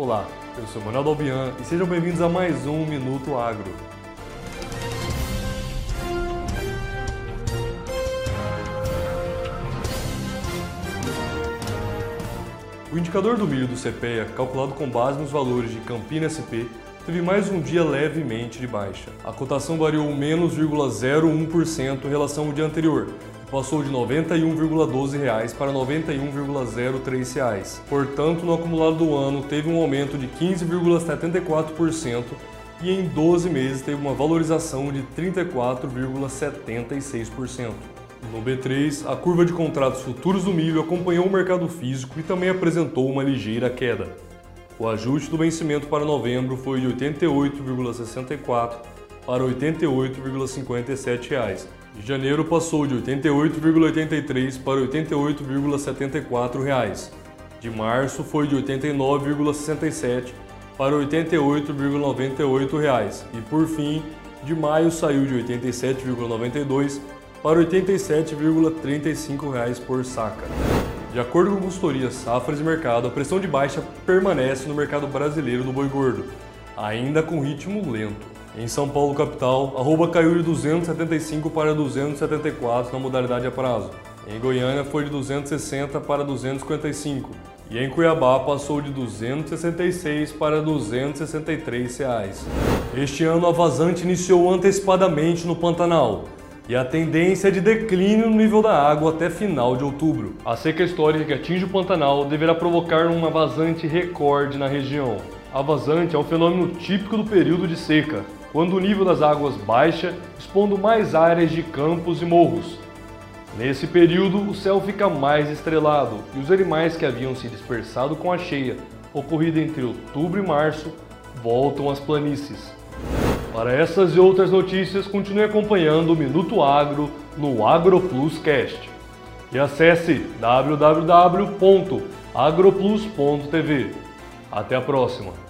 Olá, eu sou Manuel Dalbian e sejam bem-vindos a mais um Minuto Agro. O indicador do milho do CPEA, calculado com base nos valores de Campina SP, teve mais um dia levemente de baixa. A cotação variou menos 0,01% em relação ao dia anterior, passou de R$ 91,12 para R$ 91,03. Portanto, no acumulado do ano teve um aumento de 15,74% e em 12 meses teve uma valorização de 34,76%. No B3, a curva de contratos futuros do milho acompanhou o mercado físico e também apresentou uma ligeira queda. O ajuste do vencimento para novembro foi de 88,64 para 88,57 reais. De janeiro passou de 88,83 para 88,74 reais. De março foi de 89,67 para 88,98 reais e por fim, de maio saiu de 87,92 para 87,35 reais por saca. De acordo com a consultoria Safras e Mercado, a pressão de baixa permanece no mercado brasileiro do boi gordo, ainda com ritmo lento. Em São Paulo capital, a arroba caiu de 275 para 274 na modalidade a prazo. Em Goiânia foi de 260 para 255 e em Cuiabá passou de 266 para 263 reais. Este ano a vazante iniciou antecipadamente no Pantanal e a tendência é de declínio no nível da água até final de outubro. A seca histórica que atinge o Pantanal deverá provocar uma vazante recorde na região. A vazante é um fenômeno típico do período de seca, quando o nível das águas baixa, expondo mais áreas de campos e morros. Nesse período, o céu fica mais estrelado e os animais que haviam se dispersado com a cheia, ocorrida entre outubro e março, voltam às planícies. Para essas e outras notícias, continue acompanhando o Minuto Agro no AgroPlus Cast. E acesse www.agroplus.tv. Até a próxima!